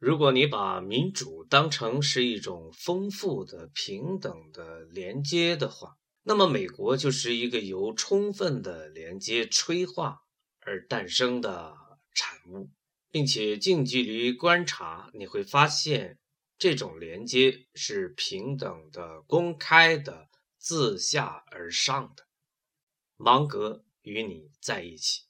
如果你把民主当成是一种丰富的平等的连接的话那么美国就是一个由充分的连接催化而诞生的产物。并且近距离观察你会发现这种连接是平等的公开的自下而上的。芒格与你在一起。